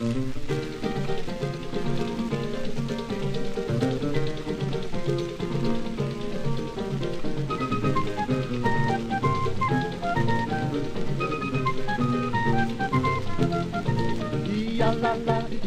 e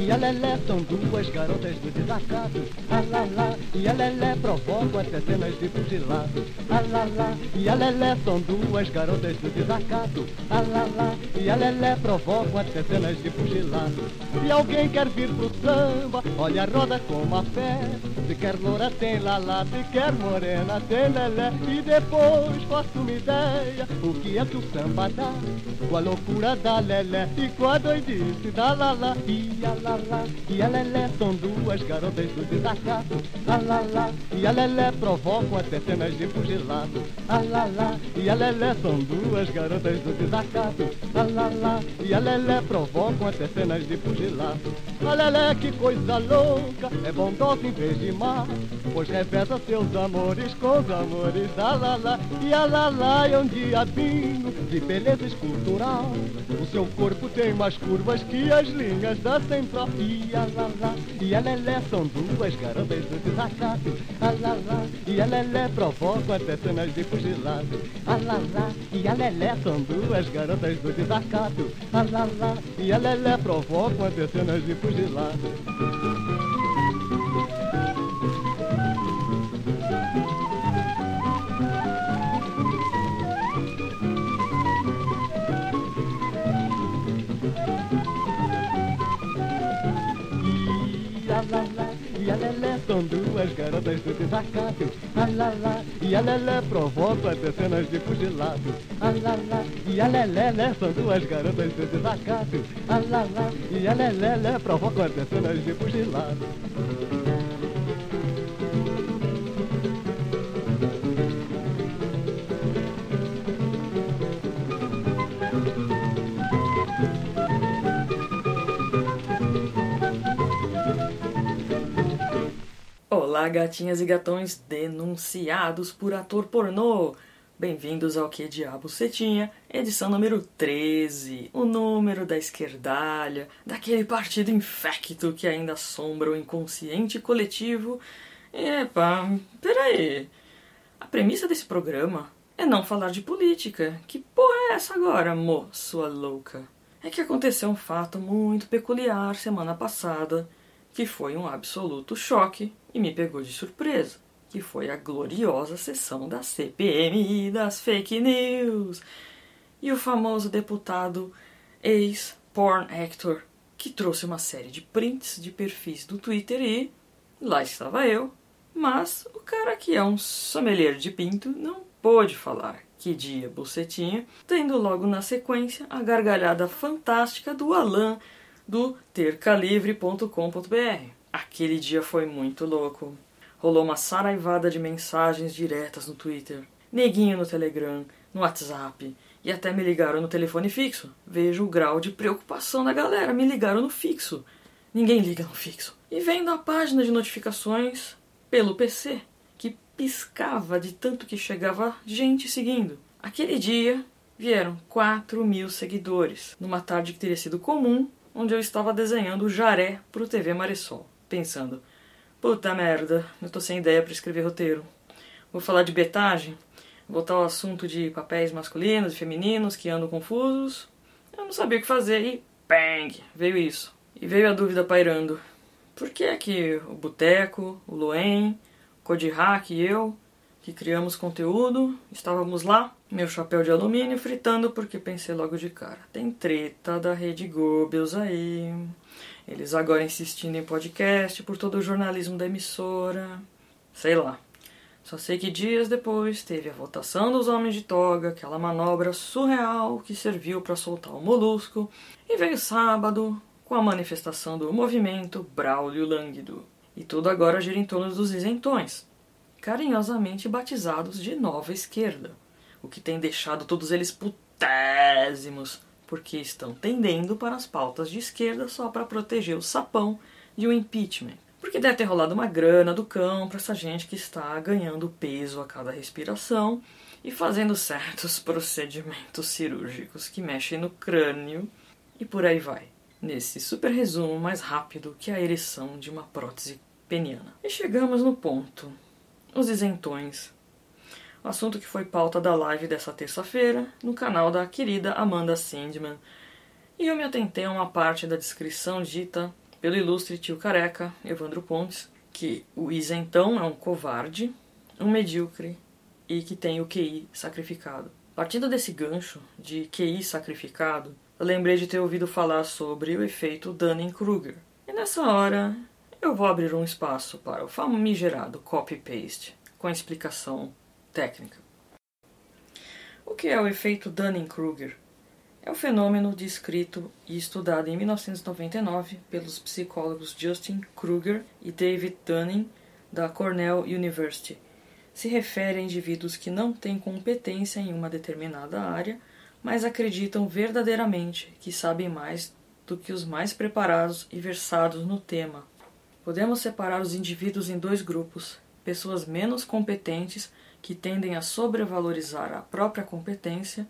a lelé são duas garotas do desacato. A lá lá e a lelé provocam até cenas de fugilado. A lá lá e a lelé são duas garotas do desacato. A lá lá e a lelé provocam até cenas de fugilado. Se alguém quer vir pro samba, olha a roda com a fé. Se quer loura tem lá lá, se quer morena tem lelé. E depois faço uma ideia, o que é que o samba dá? Com a loucura da lelé e com a doidice da lá lá e a lá lá e a lelé são duas garotas do desacato. A lá lá e a lelé provocam até cenas de fugilado. A lá lá e a lelé são duas garotas do desacato. A lá lá e a lelé provocam até cenas de fugilado. A lelé que coisa louca, é bondosa em vez de má, pois reveza seus amores com os amores da lá lá. E a lá lá é um diabinho de beleza escultural. O seu corpo tem mais curvas que as linhas da central. E a lá lá e a lelé são duas garotas do desacato. A lá lá e a lelé provocam até cenas de fugilado. A lá lá e a lelé são duas garotas do desacato. Lá e a lelé provocam até cenas de fugilado. Duas garotas do desacato. A lá lá e a lelé provocam até cenas de fugilado. A lá lá e a lelé lé são duas garotas do desacato. A lá lá e a lelé lé provocam até cenas de fugilado. Olá, gatinhas e gatões denunciados por ator pornô. Bem-vindos ao Que Diabo Cetinha, edição número 13, o número da esquerdalha, daquele partido infecto que ainda assombra o inconsciente coletivo. Epa, peraí. A premissa desse programa é não falar de política. Que porra é essa agora, mo, sua louca? É que aconteceu um fato muito peculiar semana passada, que foi um absoluto choque e me pegou de surpresa, que foi a gloriosa sessão da CPMI das fake news. E o famoso deputado ex-porn actor que trouxe uma série de prints de perfis do Twitter e lá estava eu, mas o cara que é um sommelier de pinto não pôde falar. Que dia, bucetinha, tendo logo na sequência a gargalhada fantástica do Alan do tercalivre.com.br. Aquele dia foi muito louco. Rolou uma saraivada de mensagens diretas no Twitter, neguinho no Telegram, no WhatsApp e até me ligaram no telefone fixo. Vejo o grau de preocupação da galera, me ligaram no fixo. Ninguém liga no fixo. E vendo a página de notificações pelo PC, que piscava de tanto que chegava gente seguindo. Aquele dia vieram 4 mil seguidores, numa tarde que teria sido comum onde eu estava desenhando o jaré pro TV Marisol, pensando: puta merda, eu tô sem ideia para escrever roteiro. Vou falar de betagem, voltar ao assunto de papéis masculinos e femininos que andam confusos. Eu não sabia o que fazer e bang, veio isso. E veio a dúvida pairando. Por que é que o Boteco, o Loen, o Kodihak e eu, que criamos conteúdo, estávamos lá meu chapéu de alumínio fritando porque pensei logo de cara. Tem treta da Rede Goebbels aí. Eles agora insistindo em podcast por todo o jornalismo da emissora. Sei lá. Só sei que dias depois teve a votação dos Homens de Toga, aquela manobra surreal que serviu para soltar o molusco, e veio sábado com a manifestação do movimento Braulio Lânguido. E tudo agora gira em torno dos isentões, carinhosamente batizados de Nova Esquerda o que tem deixado todos eles putésimos, porque estão tendendo para as pautas de esquerda só para proteger o sapão de um impeachment. Porque deve ter rolado uma grana do cão para essa gente que está ganhando peso a cada respiração e fazendo certos procedimentos cirúrgicos que mexem no crânio e por aí vai. nesse super resumo mais rápido que a ereção de uma prótese peniana. E chegamos no ponto: os isentões. O assunto que foi pauta da live dessa terça-feira no canal da querida Amanda Sandman. E eu me atentei a uma parte da descrição dita pelo ilustre tio careca Evandro Pontes, que o isentão é um covarde, um medíocre e que tem o QI sacrificado. Partindo desse gancho de QI sacrificado, eu lembrei de ter ouvido falar sobre o efeito Dunning-Kruger. E nessa hora, eu vou abrir um espaço para o famigerado copy-paste com a explicação técnica. O que é o efeito Dunning-Kruger? É o fenômeno descrito e estudado em 1999 pelos psicólogos Justin Kruger e David Dunning da Cornell University se refere a indivíduos que não têm competência em uma determinada área, mas acreditam verdadeiramente que sabem mais do que os mais preparados e versados no tema. Podemos separar os indivíduos em dois grupos: pessoas menos competentes que tendem a sobrevalorizar a própria competência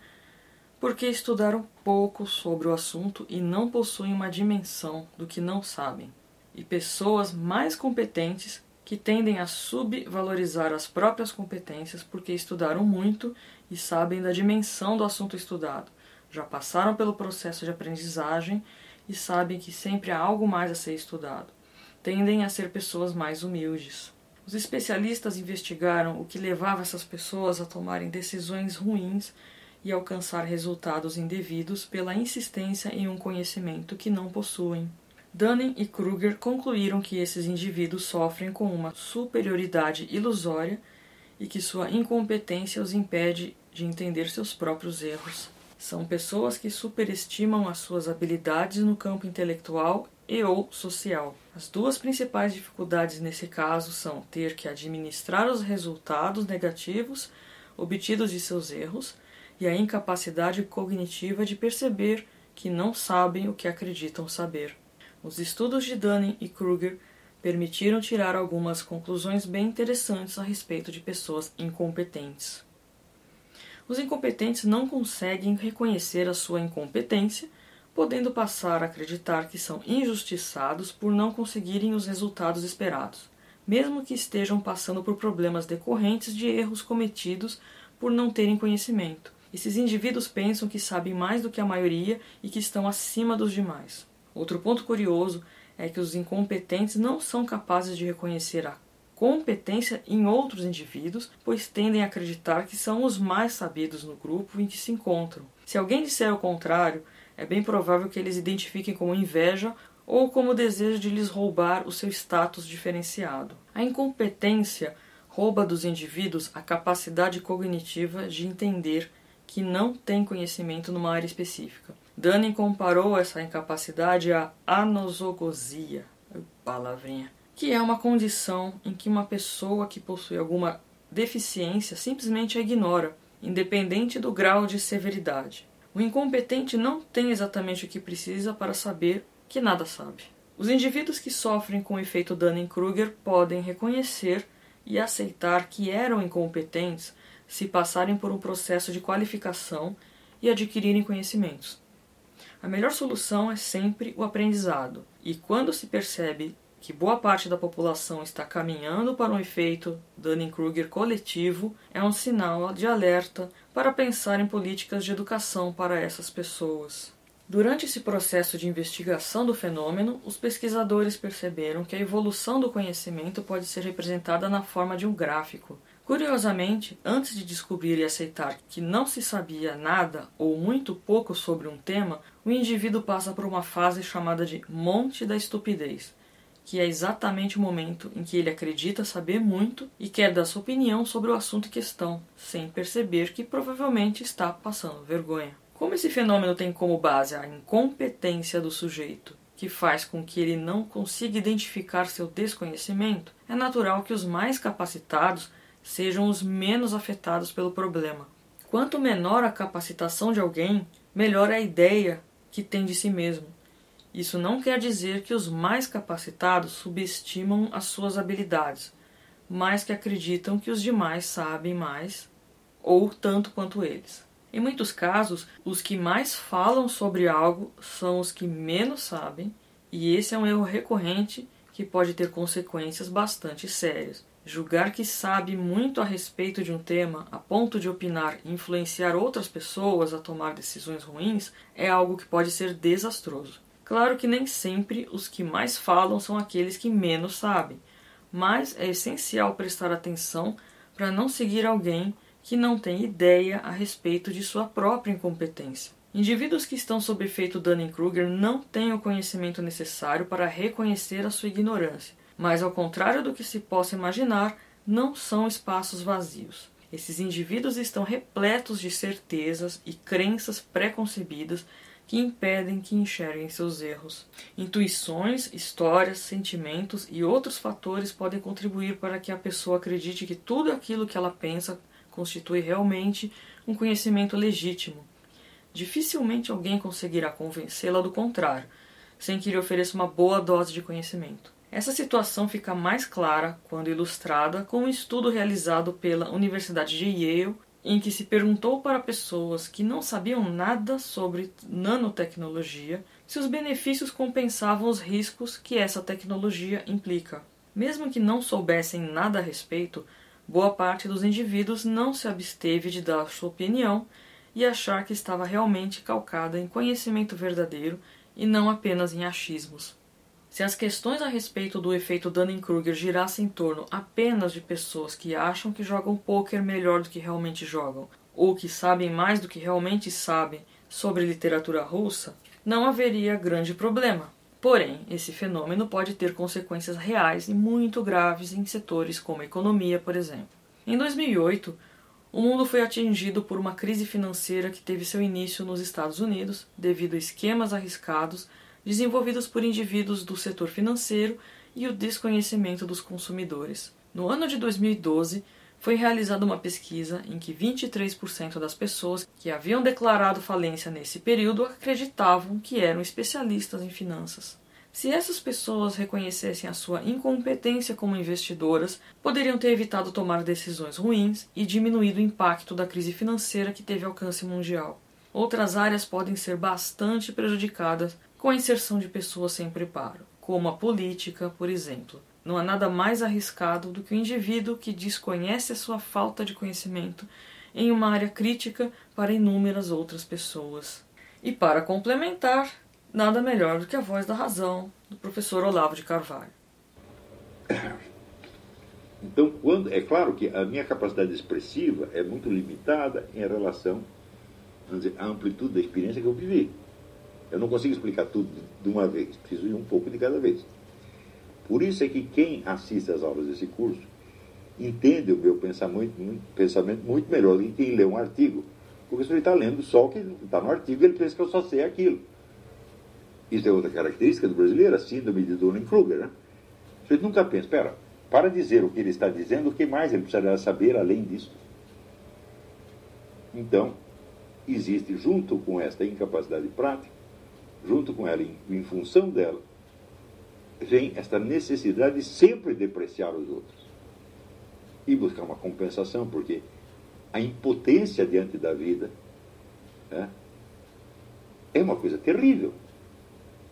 porque estudaram pouco sobre o assunto e não possuem uma dimensão do que não sabem, e pessoas mais competentes que tendem a subvalorizar as próprias competências porque estudaram muito e sabem da dimensão do assunto estudado, já passaram pelo processo de aprendizagem e sabem que sempre há algo mais a ser estudado. Tendem a ser pessoas mais humildes. Os especialistas investigaram o que levava essas pessoas a tomarem decisões ruins e alcançar resultados indevidos pela insistência em um conhecimento que não possuem. Dunning e Kruger concluíram que esses indivíduos sofrem com uma superioridade ilusória e que sua incompetência os impede de entender seus próprios erros. São pessoas que superestimam as suas habilidades no campo intelectual e ou social. As duas principais dificuldades nesse caso são ter que administrar os resultados negativos obtidos de seus erros e a incapacidade cognitiva de perceber que não sabem o que acreditam saber. Os estudos de Dunning e Kruger permitiram tirar algumas conclusões bem interessantes a respeito de pessoas incompetentes. Os incompetentes não conseguem reconhecer a sua incompetência, podendo passar a acreditar que são injustiçados por não conseguirem os resultados esperados, mesmo que estejam passando por problemas decorrentes de erros cometidos por não terem conhecimento. Esses indivíduos pensam que sabem mais do que a maioria e que estão acima dos demais. Outro ponto curioso é que os incompetentes não são capazes de reconhecer a competência em outros indivíduos, pois tendem a acreditar que são os mais sabidos no grupo em que se encontram. Se alguém disser o contrário, é bem provável que eles identifiquem como inveja ou como desejo de lhes roubar o seu status diferenciado. A incompetência rouba dos indivíduos a capacidade cognitiva de entender que não tem conhecimento numa área específica. Dunning comparou essa incapacidade à anosogosia, palavrinha, que é uma condição em que uma pessoa que possui alguma deficiência simplesmente a ignora, independente do grau de severidade. O incompetente não tem exatamente o que precisa para saber que nada sabe. Os indivíduos que sofrem com o efeito Dunning-Kruger podem reconhecer e aceitar que eram incompetentes se passarem por um processo de qualificação e adquirirem conhecimentos. A melhor solução é sempre o aprendizado, e quando se percebe que boa parte da população está caminhando para um efeito Dunning-Kruger coletivo, é um sinal de alerta para pensar em políticas de educação para essas pessoas. Durante esse processo de investigação do fenômeno, os pesquisadores perceberam que a evolução do conhecimento pode ser representada na forma de um gráfico, Curiosamente, antes de descobrir e aceitar que não se sabia nada ou muito pouco sobre um tema, o indivíduo passa por uma fase chamada de monte da estupidez, que é exatamente o momento em que ele acredita saber muito e quer dar sua opinião sobre o assunto em questão, sem perceber que provavelmente está passando vergonha. Como esse fenômeno tem como base a incompetência do sujeito, que faz com que ele não consiga identificar seu desconhecimento, é natural que os mais capacitados sejam os menos afetados pelo problema. Quanto menor a capacitação de alguém, melhor a ideia que tem de si mesmo. Isso não quer dizer que os mais capacitados subestimam as suas habilidades, mas que acreditam que os demais sabem mais ou tanto quanto eles. Em muitos casos, os que mais falam sobre algo são os que menos sabem, e esse é um erro recorrente que pode ter consequências bastante sérias. Julgar que sabe muito a respeito de um tema a ponto de opinar e influenciar outras pessoas a tomar decisões ruins é algo que pode ser desastroso. Claro que nem sempre os que mais falam são aqueles que menos sabem, mas é essencial prestar atenção para não seguir alguém que não tem ideia a respeito de sua própria incompetência. Indivíduos que estão sob efeito Dunning-Kruger não têm o conhecimento necessário para reconhecer a sua ignorância, mas, ao contrário do que se possa imaginar, não são espaços vazios. Esses indivíduos estão repletos de certezas e crenças preconcebidas que impedem que enxerguem seus erros. Intuições, histórias, sentimentos e outros fatores podem contribuir para que a pessoa acredite que tudo aquilo que ela pensa constitui realmente um conhecimento legítimo. Dificilmente alguém conseguirá convencê-la do contrário, sem que lhe ofereça uma boa dose de conhecimento. Essa situação fica mais clara quando ilustrada com um estudo realizado pela Universidade de Yale, em que se perguntou para pessoas que não sabiam nada sobre nanotecnologia se os benefícios compensavam os riscos que essa tecnologia implica. Mesmo que não soubessem nada a respeito, boa parte dos indivíduos não se absteve de dar sua opinião e achar que estava realmente calcada em conhecimento verdadeiro e não apenas em achismos. Se as questões a respeito do efeito Dunning-Kruger girassem em torno apenas de pessoas que acham que jogam poker melhor do que realmente jogam, ou que sabem mais do que realmente sabem sobre literatura russa, não haveria grande problema. Porém, esse fenômeno pode ter consequências reais e muito graves em setores como a economia, por exemplo. Em 2008, o mundo foi atingido por uma crise financeira que teve seu início nos Estados Unidos devido a esquemas arriscados desenvolvidos por indivíduos do setor financeiro e o desconhecimento dos consumidores. No ano de 2012, foi realizada uma pesquisa em que 23% das pessoas que haviam declarado falência nesse período acreditavam que eram especialistas em finanças. Se essas pessoas reconhecessem a sua incompetência como investidoras, poderiam ter evitado tomar decisões ruins e diminuído o impacto da crise financeira que teve alcance mundial. Outras áreas podem ser bastante prejudicadas com a inserção de pessoas sem preparo, como a política, por exemplo. Não há nada mais arriscado do que o indivíduo que desconhece a sua falta de conhecimento em uma área crítica para inúmeras outras pessoas. E para complementar, nada melhor do que a voz da razão do professor Olavo de Carvalho. Então, quando é claro que a minha capacidade expressiva é muito limitada em relação dizer, à amplitude da experiência que eu vivi. Eu não consigo explicar tudo de uma vez, preciso ir um pouco de cada vez. Por isso é que quem assiste às aulas desse curso entende o meu pensamento pensamento muito melhor do que quem lê um artigo. Porque se ele está lendo só o que está no artigo, ele pensa que eu só sei aquilo. Isso é outra característica do brasileiro, a síndrome de Dunning-Kruger. Né? Você nunca pensa, espera, para dizer o que ele está dizendo, o que mais ele precisaria saber além disso? Então, existe, junto com esta incapacidade prática, junto com ela, em, em função dela, vem esta necessidade de sempre depreciar os outros e buscar uma compensação, porque a impotência diante da vida é, é uma coisa terrível.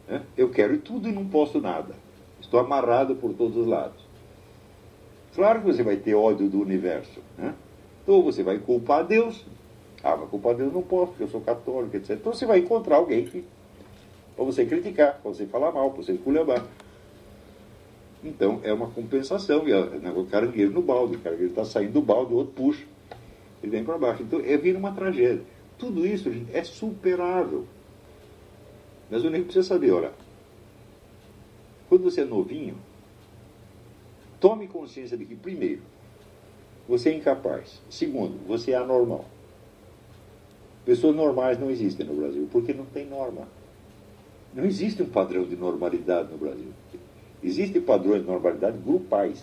É? Eu quero tudo e não posso nada. Estou amarrado por todos os lados. Claro que você vai ter ódio do universo. Né? Ou você vai culpar Deus. Ah, mas culpar Deus não posso, porque eu sou católico, etc. Então você vai encontrar alguém que. Para você criticar, para você falar mal, para você esculhambar. Então é uma compensação. E né, o caranguejo no balde, o caranguejo está saindo do balde, o outro puxa. Ele vem para baixo. Então é vir uma tragédia. Tudo isso, gente, é superável. Mas o nego precisa saber, olha. Quando você é novinho, tome consciência de que, primeiro, você é incapaz. Segundo, você é anormal. Pessoas normais não existem no Brasil, porque não tem norma. Não existe um padrão de normalidade no Brasil. Existem padrões de normalidade grupais,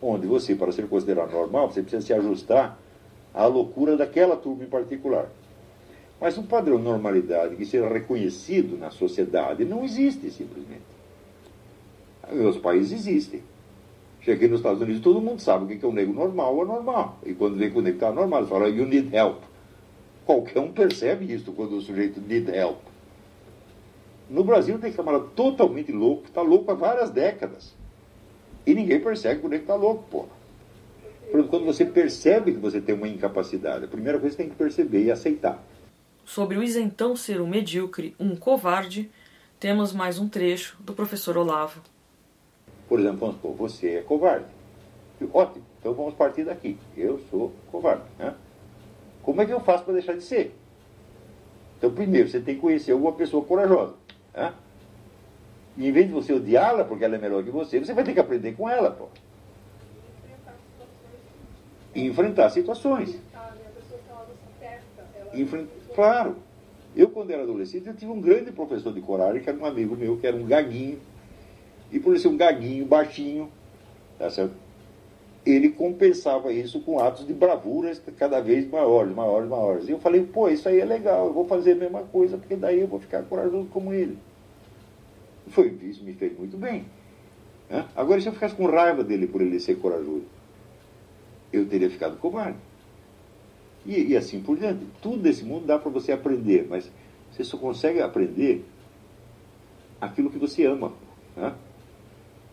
onde você, para ser considerado normal, você precisa se ajustar à loucura daquela turma em particular. Mas um padrão de normalidade que seja reconhecido na sociedade não existe, simplesmente. Os países existem. Cheguei nos Estados Unidos, todo mundo sabe o que é um negro normal ou anormal. E quando vem com o negro que está normal, eles falam, you need help. Qualquer um percebe isso quando o sujeito need help. No Brasil tem camarada totalmente louco, que está louco há várias décadas. E ninguém percebe quando ele está louco, porra. Quando você percebe que você tem uma incapacidade, a primeira coisa que você tem que perceber e aceitar. Sobre o isentão ser um medíocre, um covarde, temos mais um trecho do professor Olavo. Por exemplo, vamos supor, você é covarde. Ótimo, então vamos partir daqui. Eu sou covarde. Né? Como é que eu faço para deixar de ser? Então, primeiro, você tem que conhecer alguma pessoa corajosa. Né? E em vez de você odiá-la porque ela é melhor que você, você vai ter que aprender com ela, pô. E enfrentar situações. Enfrent... Claro. Eu, quando era adolescente, eu tive um grande professor de coragem, que era um amigo meu, que era um gaguinho. E por ser um gaguinho baixinho, tá certo? Ele compensava isso com atos de bravura cada vez maiores, maiores, maiores. E eu falei, pô, isso aí é legal, eu vou fazer a mesma coisa, porque daí eu vou ficar corajoso como ele. Foi, isso me fez muito bem. Né? Agora, se eu ficasse com raiva dele por ele ser corajoso, eu teria ficado covarde. E, e assim por diante. Tudo desse mundo dá para você aprender, mas você só consegue aprender aquilo que você ama. Né?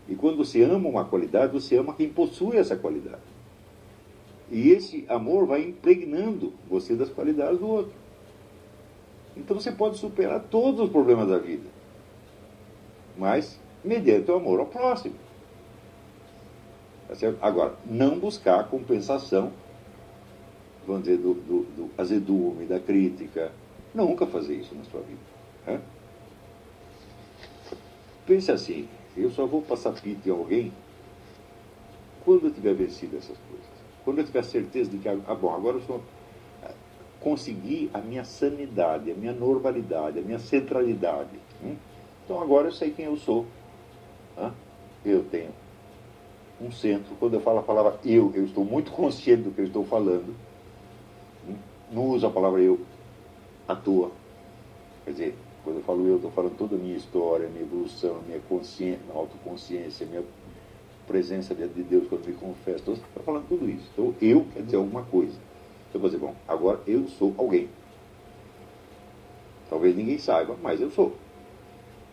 E quando você ama uma qualidade, você ama quem possui essa qualidade. E esse amor vai impregnando você das qualidades do outro. Então você pode superar todos os problemas da vida, mas mediante o amor ao próximo. Tá Agora, não buscar compensação, vamos dizer, do, do, do azedume, da crítica. Nunca fazer isso na sua vida. Né? Pense assim, eu só vou passar pito em alguém quando eu tiver vencido essas coisas. Quando eu tiver certeza de que, ah, bom, agora eu sou, ah, consegui a minha sanidade, a minha normalidade, a minha centralidade. Hum? Então agora eu sei quem eu sou. Eu tenho um centro. Quando eu falo a palavra eu, eu estou muito consciente do que eu estou falando. Hum? Não uso a palavra eu à toa. Quer dizer, quando eu falo eu, estou falando toda a minha história, minha evolução, minha consciência, minha autoconsciência, minha presença diante de Deus quando me confesso. Estou falando tudo isso. Então, eu quer dizer alguma coisa. Então, eu vou dizer, bom, agora eu sou alguém. Talvez ninguém saiba, mas eu sou.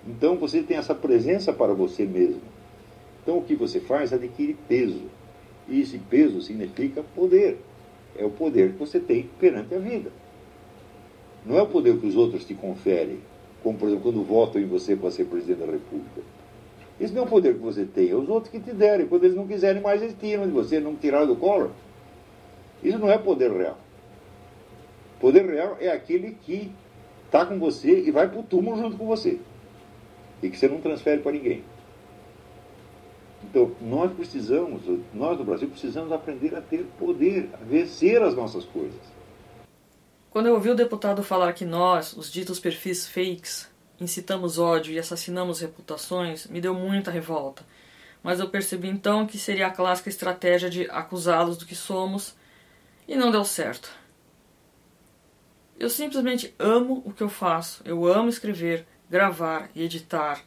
Então, você tem essa presença para você mesmo. Então, o que você faz adquire peso. E esse peso significa poder. É o poder que você tem perante a vida. Não é o poder que os outros te conferem como por exemplo quando votam em você para ser presidente da República. Isso não é um poder que você tem, é os outros que te derem. Quando eles não quiserem mais, eles tiram de você, não tiraram do colo. Isso não é poder real. Poder real é aquele que está com você e vai para o túmulo junto com você. E que você não transfere para ninguém. Então, nós precisamos, nós do Brasil precisamos aprender a ter poder, a vencer as nossas coisas. Quando eu ouvi o deputado falar que nós, os ditos perfis fakes, incitamos ódio e assassinamos reputações, me deu muita revolta. Mas eu percebi então que seria a clássica estratégia de acusá-los do que somos e não deu certo. Eu simplesmente amo o que eu faço. Eu amo escrever, gravar e editar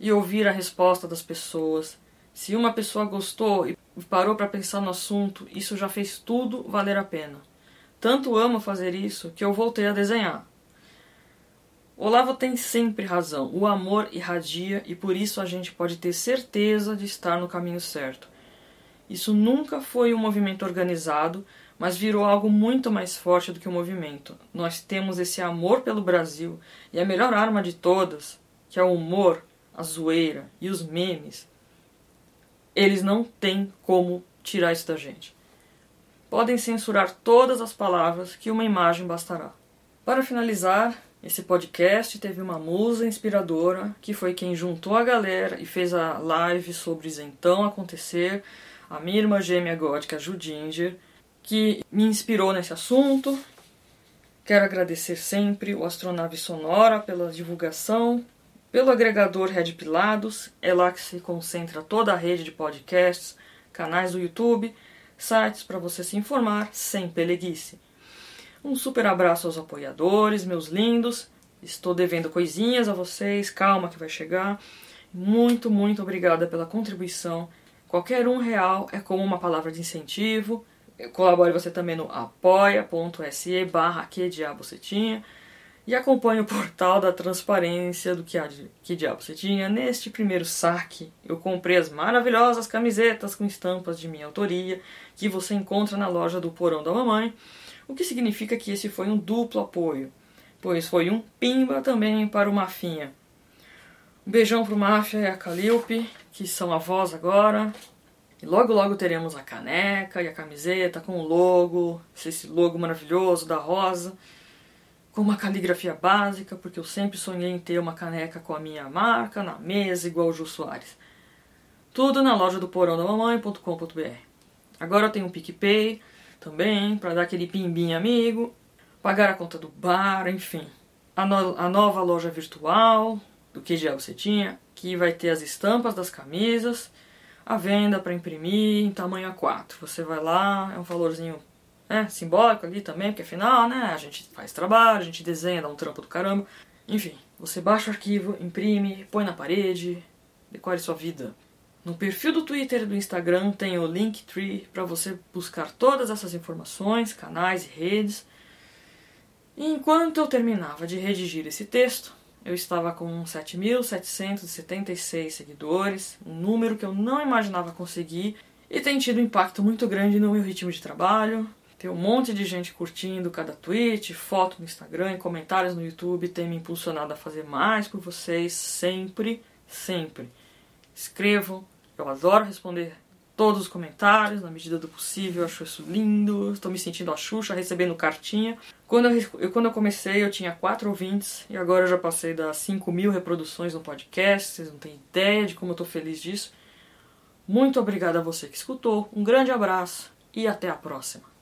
e ouvir a resposta das pessoas. Se uma pessoa gostou e parou para pensar no assunto, isso já fez tudo valer a pena. Tanto amo fazer isso que eu voltei a desenhar. Olavo tem sempre razão. O amor irradia e por isso a gente pode ter certeza de estar no caminho certo. Isso nunca foi um movimento organizado, mas virou algo muito mais forte do que o um movimento. Nós temos esse amor pelo Brasil e a melhor arma de todas, que é o humor, a zoeira e os memes, eles não têm como tirar isso da gente podem censurar todas as palavras que uma imagem bastará. Para finalizar, esse podcast teve uma musa inspiradora, que foi quem juntou a galera e fez a live sobre Isentão acontecer, a minha irmã gêmea gótica Judinger, que me inspirou nesse assunto. Quero agradecer sempre o Astronave Sonora pela divulgação, pelo agregador Red Pilados, é lá que se concentra toda a rede de podcasts, canais do YouTube sites para você se informar sem peleguice. Um super abraço aos apoiadores, meus lindos. Estou devendo coisinhas a vocês, calma que vai chegar. Muito, muito obrigada pela contribuição. Qualquer um real é como uma palavra de incentivo. Colabore você também no apoia.se barra que diabo você tinha e acompanhe o portal da transparência do que, que diabo você tinha. Neste primeiro saque, eu comprei as maravilhosas camisetas com estampas de minha autoria que você encontra na loja do Porão da Mamãe, o que significa que esse foi um duplo apoio, pois foi um pimba também para o Mafinha. Um beijão pro Máfia e a Calilpe, que são avós agora, e logo logo teremos a caneca e a camiseta com o logo, esse logo maravilhoso da rosa, com uma caligrafia básica, porque eu sempre sonhei em ter uma caneca com a minha marca na mesa igual o Jô Soares. Tudo na loja do porão da mamãe.com.br. Agora eu tenho um PicPay também, para dar aquele pimbinho amigo, pagar a conta do bar, enfim. A, no a nova loja virtual, do que já você tinha, que vai ter as estampas das camisas, a venda para imprimir em tamanho A4. Você vai lá, é um valorzinho né, simbólico ali também, porque afinal, né, a gente faz trabalho, a gente desenha, dá um trampo do caramba. Enfim, você baixa o arquivo, imprime, põe na parede, decore sua vida. No perfil do Twitter e do Instagram tem o Linktree para você buscar todas essas informações, canais e redes. E enquanto eu terminava de redigir esse texto, eu estava com 7.776 seguidores, um número que eu não imaginava conseguir e tem tido um impacto muito grande no meu ritmo de trabalho. Tem um monte de gente curtindo cada tweet, foto no Instagram comentários no YouTube tem me impulsionado a fazer mais por vocês sempre, sempre. Escrevam, eu adoro responder todos os comentários, na medida do possível, acho isso lindo. Estou me sentindo a Xuxa recebendo cartinha. Quando eu, quando eu comecei, eu tinha quatro ouvintes e agora eu já passei das 5 mil reproduções no podcast. Vocês não têm ideia de como eu estou feliz disso. Muito obrigada a você que escutou, um grande abraço e até a próxima.